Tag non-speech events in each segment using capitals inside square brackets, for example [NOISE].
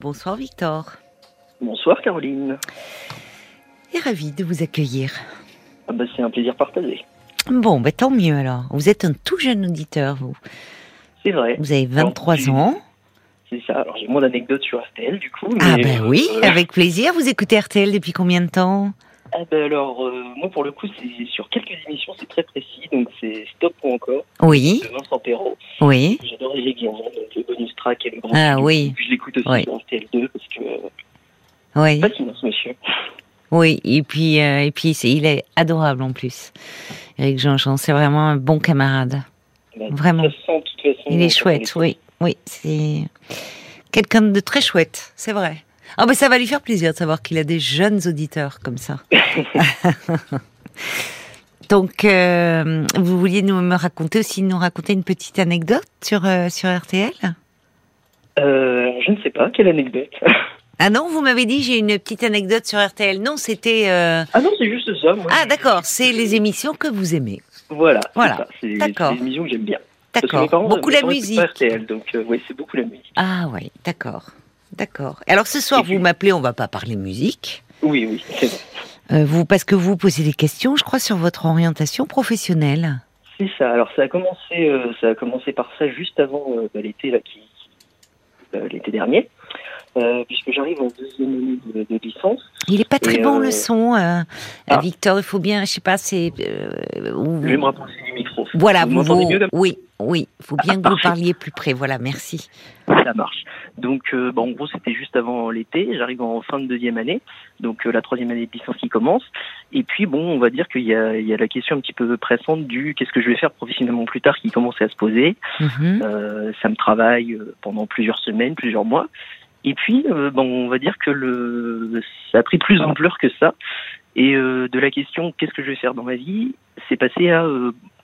Bonsoir Victor. Bonsoir Caroline. Et ravi de vous accueillir. Ah bah, c'est un plaisir partagé. Bon, bah, tant mieux alors. Vous êtes un tout jeune auditeur, vous. C'est vrai. Vous avez 23 Alors, ans. C'est ça. Alors j'ai moins d'anecdotes sur RTL du coup. Ah ben euh, oui, euh, avec plaisir. Vous écoutez RTL depuis combien de temps? Ah bah, alors euh, moi pour le coup c'est sur quelques émissions c'est très précis donc c'est Stop ou encore Oui, de Vincent Perrault. oui. J'adore les Guillaume, donc le bonus track et le grand. Ah oui. Puis je l'écoute aussi Oui. sur RTL2 parce que euh, Oui, fascinant ce monsieur. [LAUGHS] oui. Et puis, euh, et puis il est adorable en plus. Eric Jean-Jean, c'est vraiment un bon camarade. Bah, Vraiment. De toute façon, de toute façon, Il est chouette, oui. Oui, c'est quelqu'un de très chouette, c'est vrai. Ah ben ça va lui faire plaisir de savoir qu'il a des jeunes auditeurs comme ça. [LAUGHS] Donc, euh, vous vouliez nous me raconter aussi, nous raconter une petite anecdote sur euh, sur RTL Euh, je ne sais pas quelle anecdote. Ah non, vous m'avez dit j'ai une petite anecdote sur RTL. Non, c'était. euh, ah non c'est juste ça. Moi, Ah d'accord, c'est les émissions que vous aimez. Voilà. c'est Voilà. C'est des émissions que j'aime bien. D'accord. Beaucoup la musique. RTL, donc euh, oui, c'est beaucoup la musique. Ah oui, d'accord, d'accord. Alors ce soir, puis- vous m'appelez, on va pas parler musique. Oui, oui, c'est vrai. Euh, vous, parce que vous posez des questions, je crois, sur votre orientation professionnelle. C'est ça. Alors ça a commencé, euh, ça a commencé par ça juste avant euh, bah, l'été là, qui, qui- euh, l'été dernier, puisque j'arrive en deuxième année de, de licence. Il est pas très bon le son, ah. Victor. Il faut bien, je sais pas, c'est. vous- Je vais me rapprocher du micro. Voilà, vous vous, vous- mieux oui, oui. Il faut bien Ah, que vous parfait. parliez plus près. Voilà, merci. Ça marche. Donc, euh, bah, en gros, c'était juste avant l'été. J'arrive en fin de deuxième année, donc euh, la troisième année de licence qui commence. Et puis, bon, on va dire qu'il y a, il y a la question un petit peu pressante du qu'est-ce que je vais faire professionnellement plus tard qui commençait à se poser. Mhm. Euh, ça me travaille pendant plusieurs semaines, plusieurs mois. Et puis, bon, on va dire que le, ça a pris plus d'ampleur que ça. Et de la question qu'est-ce que je vais faire dans ma vie, c'est passé à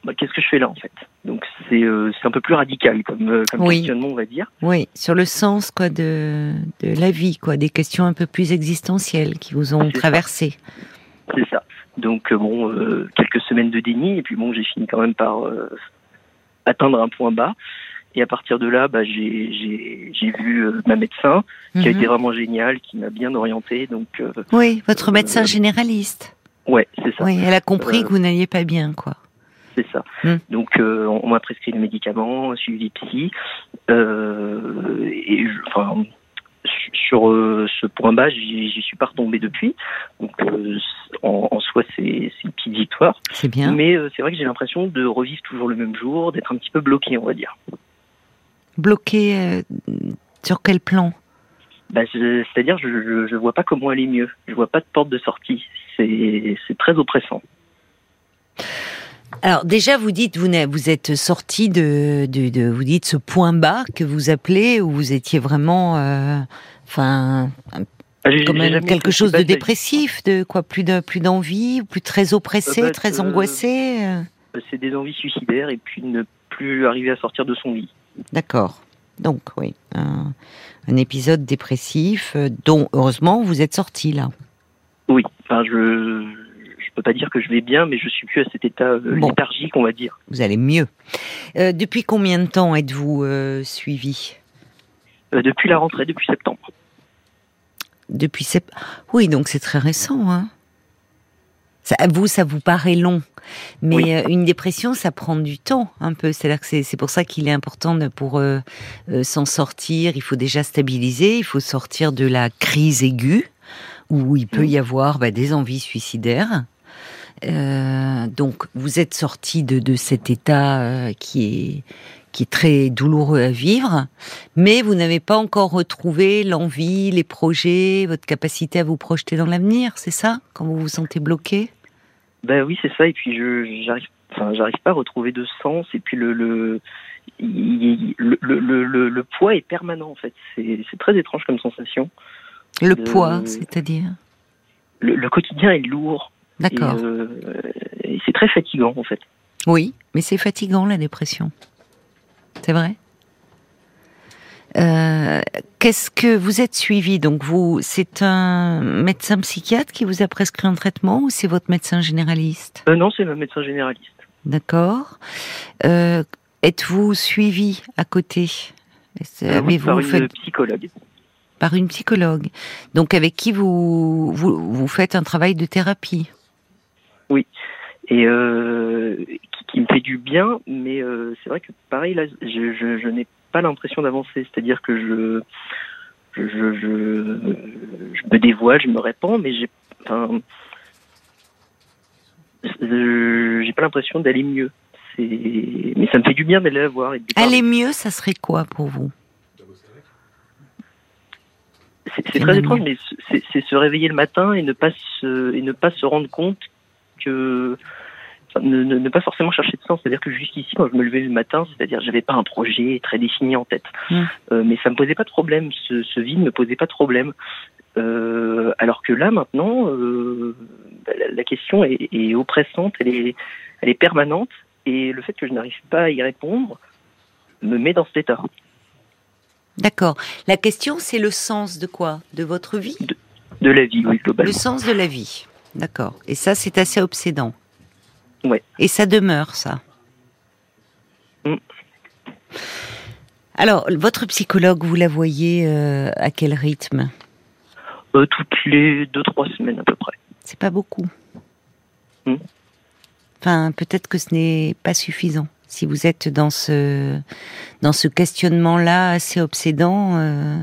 bah, qu'est-ce que je fais là en fait? Donc c'est euh, un peu plus radical comme, euh, comme Oui. questionnement, on va dire. Oui, sur le sens quoi de de la vie, quoi, des questions un peu plus existentielles qui vous ont traversé. C'est ça. Donc euh, bon, euh, quelques semaines de déni, et puis bon, j'ai fini quand même par euh, atteindre un point bas. Et à partir de là, bah, j'ai vu euh, ma médecin, qui a Mhm. été vraiment géniale, qui m'a bien orienté. Donc Oui, votre médecin généraliste. ouais, c'est ça. Oui, elle a compris que vous n'alliez pas bien, quoi. C'est ça. Hmm. Donc euh, on, m'a prescrit des médicaments, suivi psy. Euh, et je- enfin, su- sur euh, ce point bas, j'y suis pas retombé depuis. Donc euh, en, en soi, c'est une petite victoire. C'est bien. Mais euh, c'est vrai que j'ai l'impression de revivre toujours le même jour, d'être un petit peu bloqué, on va dire. Bloqué sur quel plan? Bah, C'est-à-dire, je, je, je vois pas comment aller mieux. Je vois pas de porte de sortie. C'est très oppressant. Alors déjà, vous dites, vous, vous êtes sorti de, de, de- vous dites ce point bas que vous appelez où vous étiez vraiment, euh, enfin, Ah, quand même quelque chose de dépressif, de quoi, plus de, plus d'envie, plus très oppressé, Euh, bah, très euh, angoissé. C'est des envies suicidaires et puis ne plus arriver à sortir de son lit. D'accord. Donc oui, un, un épisode dépressif dont heureusement vous êtes sorti là. Oui, enfin, je peux pas dire que je vais bien, mais je suis plus à cet état euh, Bon. léthargique, on va dire. Vous allez mieux. Euh, depuis combien de temps êtes-vous euh, suivi? Euh, depuis la rentrée, depuis septembre. Depuis sept... Oui, donc c'est très récent. Hein ça, vous, ça vous paraît long. Mais Oui. une dépression, ça prend du temps, un peu. C'est-à-dire que c'est, pour ça qu'il est important de, pour euh, euh, s'en sortir. Il faut déjà stabiliser, il faut sortir de la crise aiguë, où il peut y avoir bah, des envies suicidaires. Euh, donc, vous êtes sorti de, de cet état euh, qui est qui est très douloureux à vivre, mais vous n'avez pas encore retrouvé l'envie, les projets, votre capacité à vous projeter dans l'avenir, c'est ça Quand vous vous sentez bloqué? Ben oui, c'est ça. Et puis je j'arrive, enfin, j'arrive pas à retrouver de sens. Et puis le le il- le, le, le, le- le poids est permanent en fait. C'est c'est très étrange comme sensation. Le Euh, poids, c'est-à-dire? le quotidien est lourd. D'accord. euh, et c'est très fatigant en fait. Oui, mais c'est fatigant la dépression. C'est vrai? Euh, Qu'est-ce que vous êtes suivi? Donc vous, c'est un médecin psychiatre qui vous a prescrit un traitement ou c'est votre médecin généraliste? Euh, non, c'est ma médecin généraliste. D'accord. Euh, Êtes-vous suivi à côté? Euh, oui, par une psychologue. par une psychologue. Donc avec qui vous, vous, vous faites un travail de thérapie? Oui. Et euh, qui, qui, me fait du bien, mais euh, c'est vrai que pareil, là, je, je, je n'ai pas l'impression d'avancer. C'est-à-dire que je, je, je, me dévoile, je me répands, mais j'ai enfin, j'ai pas l'impression d'aller mieux. Mais ça me fait du bien d'aller la voir. aller mieux, ça serait quoi pour vous? C'est très étrange, mais c'est se réveiller le matin et ne pas se, et ne pas se rendre compte que ne, ne, pas forcément chercher de sens. C'est-à-dire que jusqu'ici, quand je me levais le matin, c'est-à-dire j'avais pas un projet très défini en tête, mmh. euh, mais ça me posait pas de problème. Ce, ce vide me posait pas de problème. Euh, alors que là, maintenant, euh, bah, la, la, question est, est, oppressante, elle est, elle est permanente, et le fait que je n'arrive pas à y répondre me met dans cet état. D'accord. La question, c'est le sens de quoi? De votre vie? De, de, la vie, oui, globalement. Le sens de la vie. D'accord. Et ça, c'est assez obsédant. Ouais. Et ça demeure, ça. Mm. Alors, votre psychologue, vous la voyez euh, à quel rythme? Euh, Toutes les deux, trois semaines à peu près. C'est pas beaucoup. Mm. Enfin, peut-être que ce n'est pas suffisant si vous êtes dans ce dans ce questionnement-là assez obsédant, euh,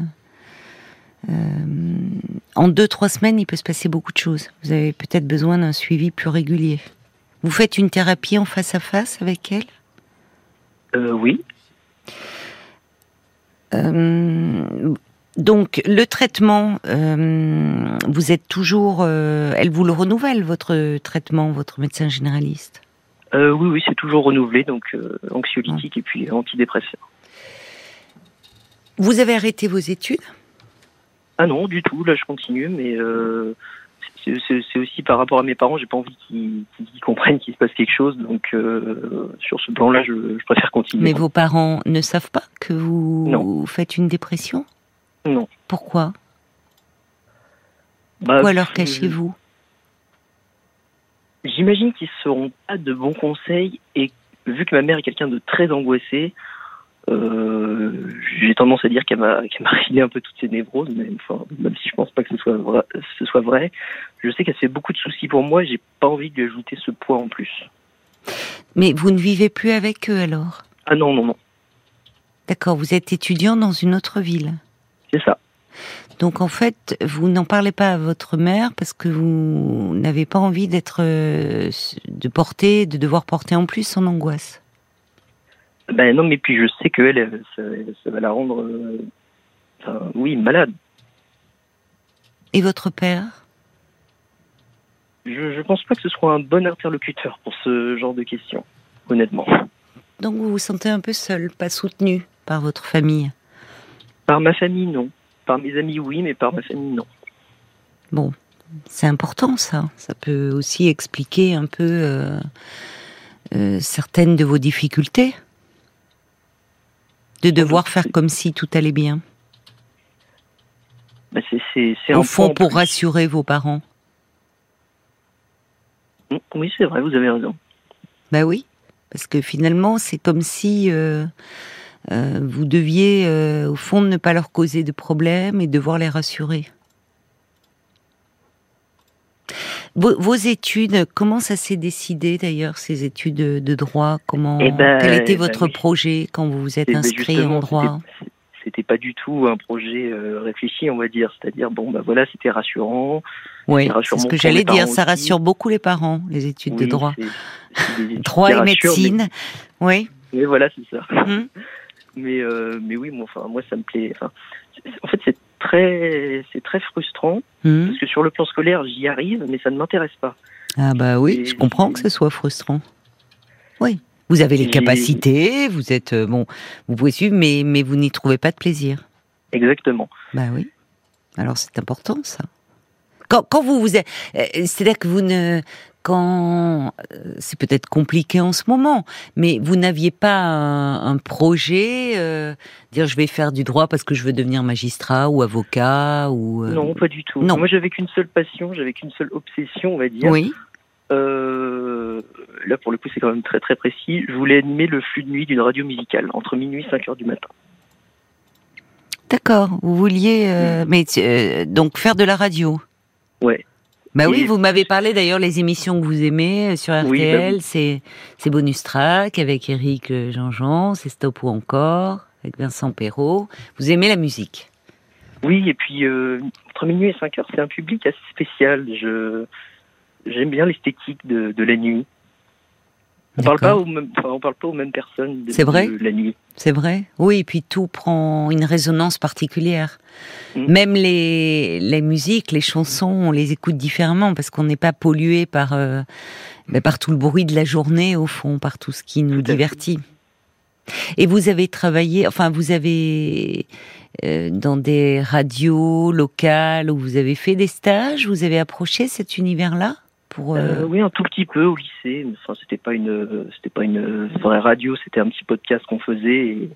en deux trois semaines, il peut se passer beaucoup de choses. Vous avez peut-être besoin d'un suivi plus régulier. Vous faites une thérapie en face à face avec elle? Euh, Oui. Euh, donc le traitement, euh, vous êtes toujours, elle vous le renouvelle votre traitement, votre médecin généraliste? Oui, oui, c'est toujours renouvelé, donc anxiolytique et puis antidépresseur. Vous avez arrêté vos études? Ah non, du tout. Là, je continue, mais euh, c'est aussi par rapport à mes parents. J'ai pas envie qu'ils qu comprennent qu'il se passe quelque chose, donc euh, sur ce plan-là, je, je, préfère continuer. Mais vos parents ne savent pas que vous non. faites une dépression? Non. Pourquoi? Bah, Pourquoi leur cachez-vous? J'imagine qu'ils ne seront pas de bons conseils et vu que ma mère est quelqu'un de très angoissé, euh, j'ai tendance à dire qu'elle m'a qu m'a filé un peu toutes ses névroses, mais enfin, même si je pense pas que ce soit vrai, ce soit vrai je sais qu'elle fait beaucoup de soucis pour moi j'ai pas envie de lui ajouter ce poids en plus. Mais vous ne vivez plus avec eux alors? Ah non, non, non. D'accord, vous êtes étudiant dans une autre ville C'est ça. Donc en fait, vous n'en parlez pas à votre mère parce que vous n'avez pas envie d'être, euh, de porter, de devoir porter en plus son angoisse. Ben non, mais puis je sais que elle, ça, ça, va la rendre, euh, enfin, oui, malade. Et votre père? Je je pense pas que ce soit un bon interlocuteur pour ce genre de questions, honnêtement. Donc vous vous sentez un peu seul, pas soutenu par votre famille? Par ma famille, non. Par mes amis, oui, mais par ma famille, non. Bon, c'est important ça. Ça peut aussi expliquer un peu euh, euh, certaines de vos difficultés. De devoir faire comme si tout allait bien. Bah c'est Au fond, pour plus. rassurer vos parents. Oui, c'est vrai, vous avez raison. Bah oui, parce que finalement, c'est comme si euh, euh, vous deviez, euh, au fond, ne pas leur causer de problèmes et devoir les rassurer. Vos, vos études, comment ça s'est décidé d'ailleurs, ces études de, de droit? Comment, eh ben, Quel était votre ben, projet quand vous vous êtes inscrit en droit? c'était pas du tout un projet euh, réfléchi, on va dire. C'est-à-dire, bon, bah voilà, c'était rassurant. Oui, c'est ce que j'allais dire. Ça rassure beaucoup les parents, les études oui, de droit. [LAUGHS] droit et médecine, mais... oui. Mais voilà, c'est ça. Mmh. mais, euh, mais oui, moi, enfin, moi, ça me plaît. Enfin, en fait, c'est très, c'est très frustrant mmh. parce que sur le plan scolaire, j'y arrive, mais ça ne m'intéresse pas. Ah bah oui, et je comprends que ce soit frustrant. Oui. Vous avez les capacités, vous êtes bon, vous pouvez suivre, mais mais vous n'y trouvez pas de plaisir. Exactement. Bah oui. Alors c'est important ça. Quand, quand vous vous êtes, c'est-à-dire que vous ne, quand c'est peut-être compliqué en ce moment, mais vous n'aviez pas un, un projet, euh, dire je vais faire du droit parce que je veux devenir magistrat ou avocat ou. Euh... Non, pas du tout. Non. Moi, j'avais qu'une seule passion, j'avais qu'une seule obsession, on va dire. Oui. Euh, là, pour le coup, c'est quand même très très précis. Je voulais animer le flux de nuit d'une radio musicale entre minuit et 5 heures du matin. D'accord. Vous vouliez, euh, mais euh, donc faire de la radio. Ouais. Bah oui, vous m'avez parlé d'ailleurs les émissions que vous aimez euh, sur RTL, Oui, bah oui. c'est c'est bonus track avec Eric euh, Jean-Jean, c'est Stop ou encore avec Vincent Perrault. Vous aimez la musique? Oui, et puis euh, entre minuit et 5 heures, c'est un public assez spécial. Je j'aime bien l'esthétique de, de la nuit. On parle pas aux mêmes, enfin, on parle pas aux mêmes personnes C'est vrai de la nuit. C'est vrai Oui, et puis tout prend une résonance particulière. Mm. Même les, les musiques, les chansons, on les écoute différemment parce qu'on n'est pas pollué par, euh, ben, par tout le bruit de la journée, au fond, par tout ce qui nous divertit. Et vous avez travaillé, enfin, vous avez euh, dans des radios locales où vous avez fait des stages, vous avez approché cet univers-là? Pour. euh, Euh, oui, un tout petit peu au lycée. Enfin, c'était pas une, c'était pas une vraie radio. C'était un petit podcast qu'on faisait. Et,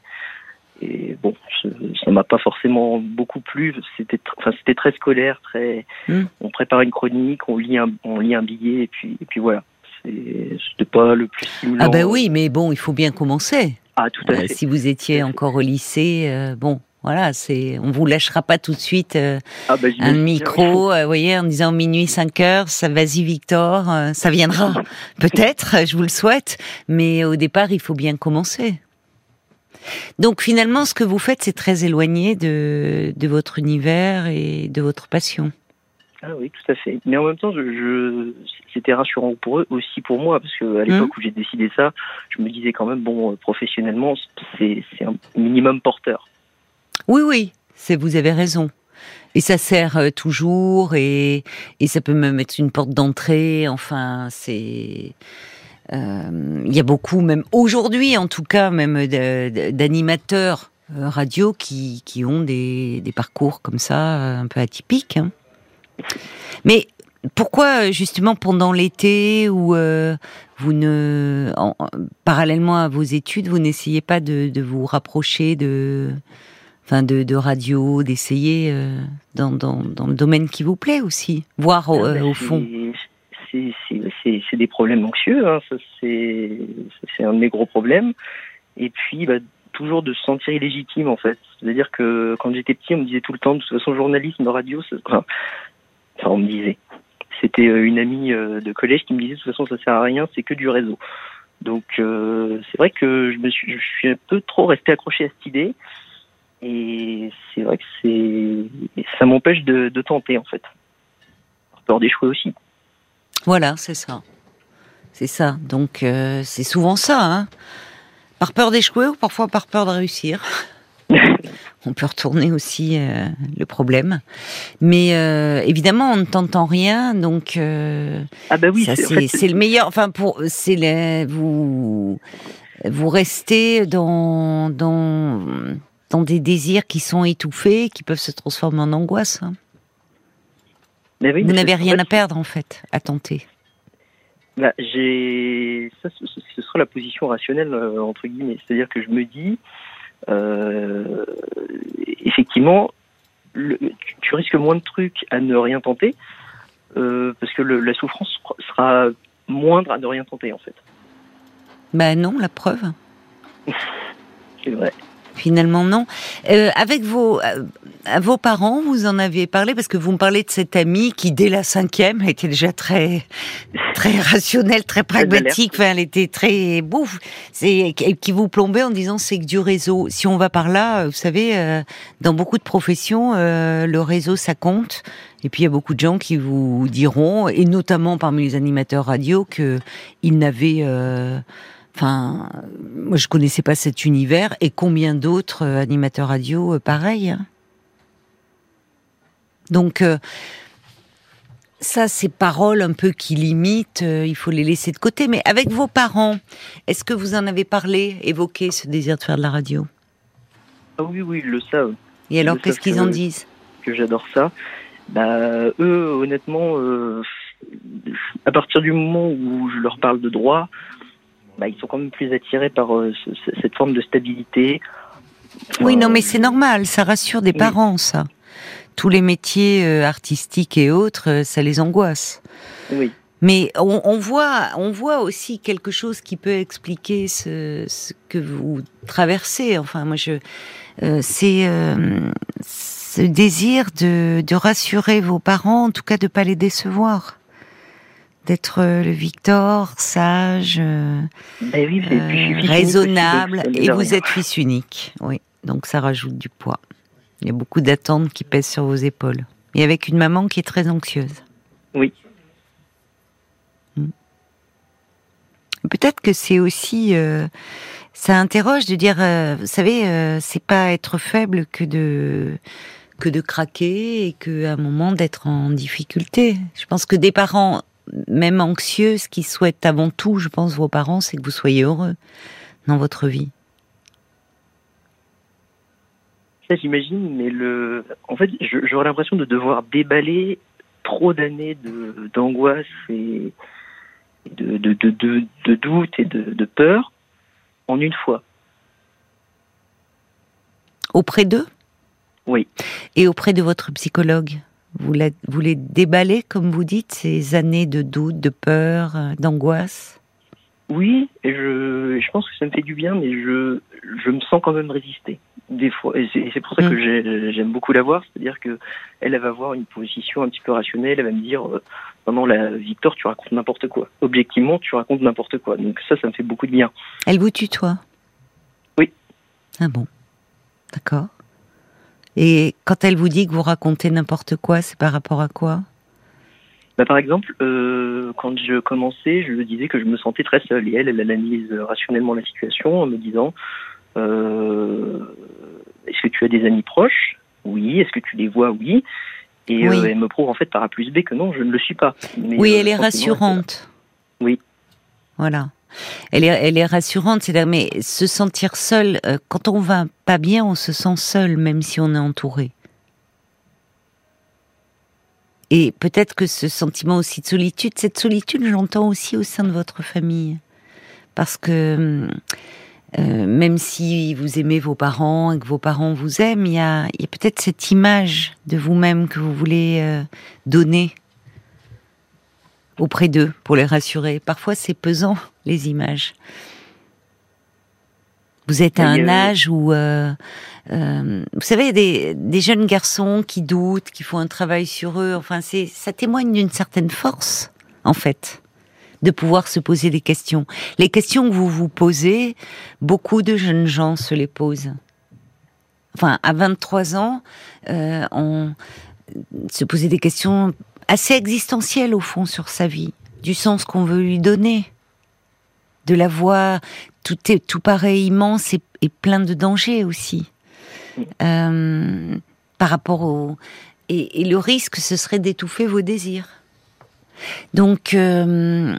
et bon, je- ça m'a pas forcément beaucoup plu. C'était, enfin, c'était très scolaire, très. Hmm. On prépare une chronique, on lit un, on lit un billet et puis, et puis voilà. C'était pas le plus stimulant. Ah ben oui, mais bon, il faut bien commencer. Ah, tout à Euh, fait. si vous étiez encore au lycée, euh, bon, voilà, c'est, on vous lâchera pas tout de suite euh, Ah, bah, un micro, euh, vous voyez, en disant minuit 5 heures, ça vas-y Victor, euh, ça viendra. [LAUGHS] Peut-être, je vous le souhaite, mais au départ, il faut bien commencer. Donc finalement, ce que vous faites, c'est très éloigné de, de votre univers et de votre passion. Ah oui, tout à fait. Mais en même temps, je, je- c'était rassurant pour eux, aussi pour moi, parce que à l'époque où j'ai décidé ça, je me disais quand même, bon, professionnellement, c'est un minimum porteur. Oui, oui, c'est vous avez raison. Et ça sert euh, toujours et, ça peut même être une porte d'entrée. Enfin, c'est euh, il y a beaucoup, même aujourd'hui en tout cas, même d'animateurs euh, radio qui, ont des, parcours comme ça un peu atypiques. hein. Mais pourquoi justement pendant l'été où euh, vous ne, en- en- parallèlement à vos études, vous n'essayez pas de vous rapprocher de enfin de, de radio, d'essayer euh, dans, dans, dans le domaine qui vous plaît aussi, voir au, Ah, euh, bah, au fond. c'est- des problèmes anxieux, hein, c'est un de mes gros problèmes. Et puis, bah, toujours de se sentir illégitime, en fait. C'est-à-dire que quand j'étais petit, on me disait tout le temps, de toute façon, journalisme, radio, enfin, on me disait. C'était euh, une amie de collège qui me disait, de toute façon, ça sert à rien, c'est que du réseau. Donc, euh, c'est vrai que je me suis, je suis un peu trop resté accroché à cette idée. Et c'est vrai que c'est, ça m'empêche de, de tenter, en fait. Par Peur d'échouer aussi. Voilà, c'est ça. C'est ça. Donc euh, c'est souvent ça. Hein. Par peur d'échouer ou parfois par peur de réussir. [LAUGHS] On peut retourner aussi euh, le problème. Mais euh, évidemment, on ne t'entend rien, donc euh, Ah bah oui, ça c'est en c'est fait, c'est le meilleur. Enfin, pour c'est les- vous vous restez dans dans dans des désirs qui sont étouffés, qui peuvent se transformer en angoisse. hein. Mais oui, Vous n'avez rien en à perdre en fait, à tenter. bah, j'ai ça, ce, sera la position rationnelle euh, entre guillemets, c'est-à-dire que je me dis, euh, effectivement, le- tu, risques moins de trucs à ne rien tenter, euh, parce que le- la souffrance sera moindre à ne rien tenter en fait. Ben non, la preuve. [LAUGHS] C'est vrai. Finalement, non. Euh, avec vos, euh, vos parents, vous en avez parlé parce que vous me parlez de cette amie qui, dès la cinquième, était déjà très, très rationnelle, très pragmatique. Enfin, elle était très bouffe. C'est qui vous plombait en disant c'est que du réseau. Si on va par là, vous savez, euh, dans beaucoup de professions, euh, le réseau ça compte. Et puis il y a beaucoup de gens qui vous diront, et notamment parmi les animateurs radio, que ils n'avaient euh, Enfin, moi je connaissais pas cet univers et combien d'autres euh, animateurs radio euh, pareil. hein? Donc euh, ça, ces paroles un peu qui limitent, il faut les laisser de côté. Mais avec vos parents, est-ce que vous en avez parlé, évoqué ce désir de faire de la radio? Ah oui, oui, ils le savent. Et alors, qu'est-ce qu'ils en disent? que j'adore ça. Bah, eux, honnêtement, euh, à partir du moment où je leur parle de droit, bah, ils sont quand même plus attirés par euh, ce- ce- cette forme de stabilité. Oui, non, mais c'est normal, ça rassure des Oui. parents, ça. Tous les métiers euh, artistiques et autres, euh, ça les angoisse. Oui. Mais on, voit, on voit aussi quelque chose qui peut expliquer ce, que vous traversez. Enfin, moi, je, euh, c'est euh, ce désir de, rassurer vos parents, en tout cas de pas les décevoir, d'être le Victor, sage, ben raisonnable, et vous êtes fils unique. Oui, donc ça rajoute du poids. Il y a beaucoup d'attentes qui pèsent sur vos épaules, et avec une maman qui est très anxieuse. Oui. Peut-être que c'est aussi, euh, ça interroge de dire, euh, vous savez, euh, c'est pas être faible que de que de craquer et qu'à un moment d'être en difficulté. Je pense que des parents, même anxieux, ce qu'ils souhaitent avant tout, je pense, vos parents, c'est que vous soyez heureux dans votre vie. Ça, j'imagine, mais le, en fait, j'aurais l'impression de devoir déballer trop d'années d'angoisse et de, de, de, de, doute et de, peur en une fois. Auprès d'eux? Oui. Et auprès de votre psychologue? Vous, vous les déballez, comme vous dites, ces années de doute, de peur, euh, d'angoisse? Oui, et je, je pense que ça me fait du bien, mais je, je me sens quand même résister des fois, et c'est pour ça que mm. j'aime beaucoup la voir, c'est-à-dire que elle, va avoir une position un petit peu rationnelle, elle va me dire, euh, non, la Victor, tu racontes n'importe quoi. Objectivement, tu racontes n'importe quoi. Donc ça, ça me fait beaucoup de bien. Elle vous tutoie? Oui. Ah bon, d'accord. Et quand elle vous dit que vous racontez n'importe quoi, c'est par rapport à quoi? Bah, par exemple, euh, quand je commençais, je disais que je me sentais très seule. Et elle, elle analyse rationnellement la situation en me disant euh, est-ce que tu as des amis proches? Oui. Est-ce que tu les vois? Oui. Et euh, elle me prouve en fait par A plus B que non, je ne le suis pas. oui, elle est rassurante. Oui. Voilà. Elle est, elle est rassurante, c'est mais se sentir seul, euh, quand on va pas bien, on se sent seul, même si on est entouré. Et peut-être que ce sentiment aussi de solitude, cette solitude, j'entends aussi au sein de votre famille. Parce que euh, même si vous aimez vos parents et que vos parents vous aiment, il y a, peut-être cette image de vous-même que vous voulez euh, donner auprès d'eux pour les rassurer. Parfois, c'est pesant, les images. Vous êtes à un âge où, euh, vous savez, des, des, jeunes garçons qui doutent, qui font un travail sur eux. Enfin, c'est, ça témoigne d'une certaine force, en fait de pouvoir se poser des questions. Les questions que vous vous posez, beaucoup de jeunes gens se les posent. Enfin, à 23 ans, euh, on se posait des questions assez existentielles au fond sur sa vie, du sens qu'on veut lui donner, de la voix, tout est tout paraît immense et, plein de dangers aussi. Euh, par rapport au et, le risque, ce serait d'étouffer vos désirs. Donc, euh,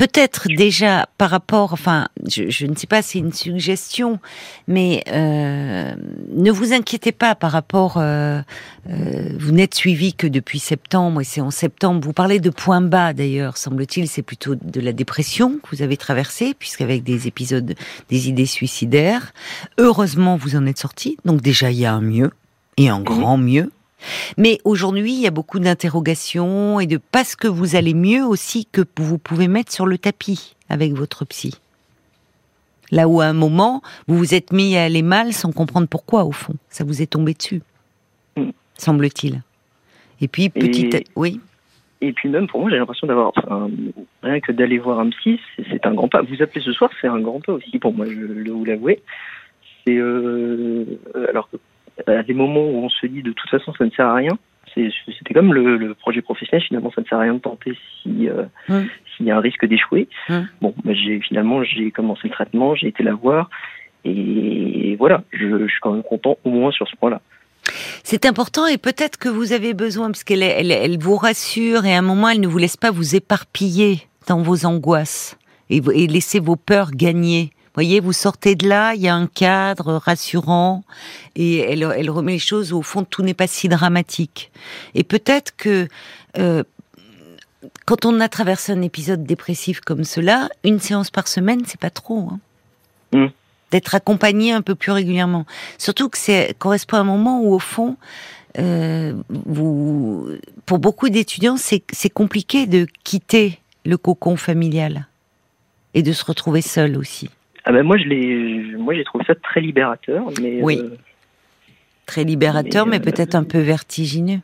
peut-être déjà par rapport, enfin, je, ne sais pas, c'est une suggestion, mais euh, ne vous inquiétez pas par rapport. Euh, vous n'êtes suivi que depuis septembre, et c'est en septembre. Vous parlez de point bas d'ailleurs, semble-t-il, c'est plutôt de la dépression que vous avez traversée, puisqu'avec des épisodes, des idées suicidaires. Heureusement, vous en êtes sorti, donc déjà il y a un mieux et un grand mieux. Mais aujourd'hui, il y a beaucoup d'interrogations et de parce que vous allez mieux aussi que vous pouvez mettre sur le tapis avec votre psy. Là où à un moment, vous vous êtes mis à aller mal sans comprendre pourquoi, au fond. Ça vous est tombé dessus, mm. semble-t-il. Et puis, petit... Oui et puis même pour moi, j'ai l'impression d'avoir rien que d'aller voir un psy, c'est un grand pas. Vous appelez ce soir, c'est un grand pas aussi pour moi, je vous l'avouer. C'est euh, alors que à des moments où on se dit de toute façon ça ne sert à rien. C'était comme le, projet professionnel, finalement ça ne sert à rien de tenter si euh, s'il y a un risque d'échouer. Bon, bah, j'ai finalement j'ai commencé le traitement, j'ai été la voir et voilà, je, suis quand même content au moins sur ce point-là. C'est important et peut-être que vous avez besoin, parce qu'elle elle, elle vous rassure et à un moment elle ne vous laisse pas vous éparpiller dans vos angoisses et, et laisser vos peurs gagner voyez, vous sortez de là, il y a un cadre rassurant et elle, elle remet les choses au fond, tout n'est pas si dramatique. Et peut-être que euh, quand on a traversé un épisode dépressif comme cela, une séance par semaine, c'est pas trop. Hein. Mm. D'être accompagné un peu plus régulièrement. Surtout que c'est correspond à un moment où, au fond, euh, vous, pour beaucoup d'étudiants, c'est compliqué de quitter le cocon familial et de se retrouver seul aussi. Ah ben moi, je moi j'ai trouvé ça très libérateur, mais oui, très libérateur, mais, mais peut-être un peu vertigineux.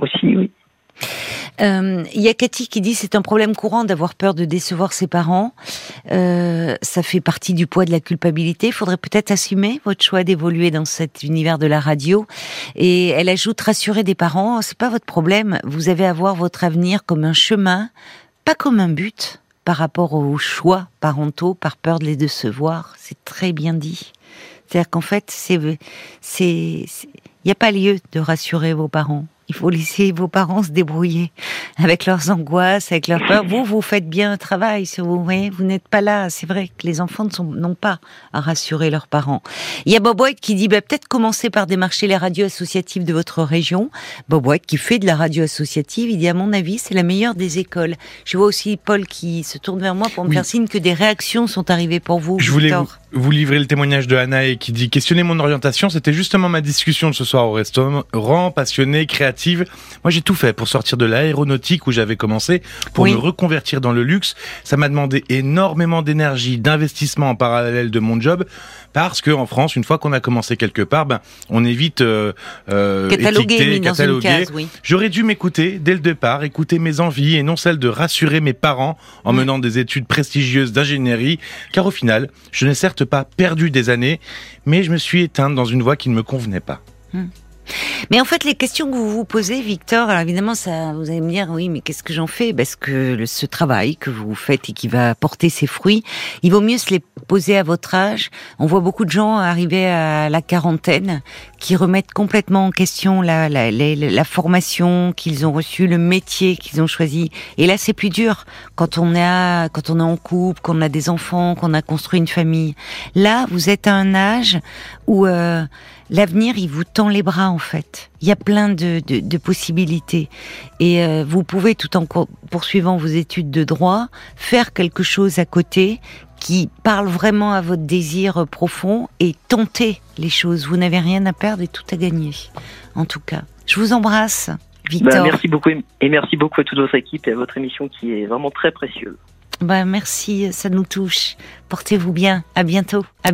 Aussi, oui. Euh, il y a Cathy qui dit c'est un problème courant d'avoir peur de décevoir ses parents. Euh, ça fait partie du poids de la culpabilité. Il faudrait peut-être assumer votre choix d'évoluer dans cet univers de la radio. Et elle ajoute rassurer des parents, c'est pas votre problème. Vous avez à voir votre avenir comme un chemin, pas comme un but par rapport aux choix parentaux, par peur de les décevoir. C'est très bien dit. C'est-à-dire qu'en fait, c'est, c'est, il n'y a pas lieu de rassurer vos parents. Il faut laisser vos parents se débrouiller avec leurs angoisses, avec leurs peurs. Vous, vous faites bien un travail sur vous. Voyez, vous n'êtes pas là. C'est vrai que les enfants n'ont pas à rassurer leurs parents. Il y a Bob White qui dit bah, peut-être commencer par démarcher les radios associatives de votre région. Bob White qui fait de la radio associative, il dit à mon avis c'est la meilleure des écoles. Je vois aussi Paul qui se tourne vers moi pour me faire signe que des réactions sont arrivées pour vous. Je voulais vous, livrer le témoignage de Anna et qui dit questionner mon orientation. C'était justement ma discussion de ce soir au restaurant, passionné, créatif moi, j'ai tout fait pour sortir de l'aéronautique où j'avais commencé, pour me reconvertir dans le luxe. Ça m'a demandé énormément d'énergie, d'investissement en parallèle de mon job, parce que en France, une fois qu'on a commencé quelque part, ben, on évite euh, euh, cataloguer, cataloguer. Oui. J'aurais dû m'écouter dès le départ, écouter mes envies et non celles de rassurer mes parents en mm. menant des études prestigieuses d'ingénierie, car au final, je n'ai certes pas perdu des années, mais je me suis éteinte dans une voie qui ne me convenait pas. Mm. Mais en fait, les questions que vous vous posez, Victor, alors évidemment, ça, vous allez me dire, oui, mais qu'est-ce que j'en fais? Parce que ce travail que vous faites et qui va porter ses fruits, il vaut mieux se les poser à votre âge. On voit beaucoup de gens arriver à la quarantaine qui remettent complètement en question la, la, la, la formation qu'ils ont reçue, le métier qu'ils ont choisi. Et là, c'est plus dur quand on est quand on est en couple, qu'on a des enfants, qu'on a construit une famille. Là, vous êtes à un âge où euh, l'avenir, il vous tend les bras en fait. Il y a plein de, de, possibilités. Et euh, vous pouvez, tout en poursuivant vos études de droit, faire quelque chose à côté qui parle vraiment à votre désir profond et tenter les choses. Vous n'avez rien à perdre et tout à gagner. En tout cas, je vous embrasse. Victor. Bah, merci beaucoup et merci beaucoup à toute votre équipe et à votre émission qui est vraiment très précieuse. Bah, merci, ça nous touche. Portez-vous bien. À bientôt. À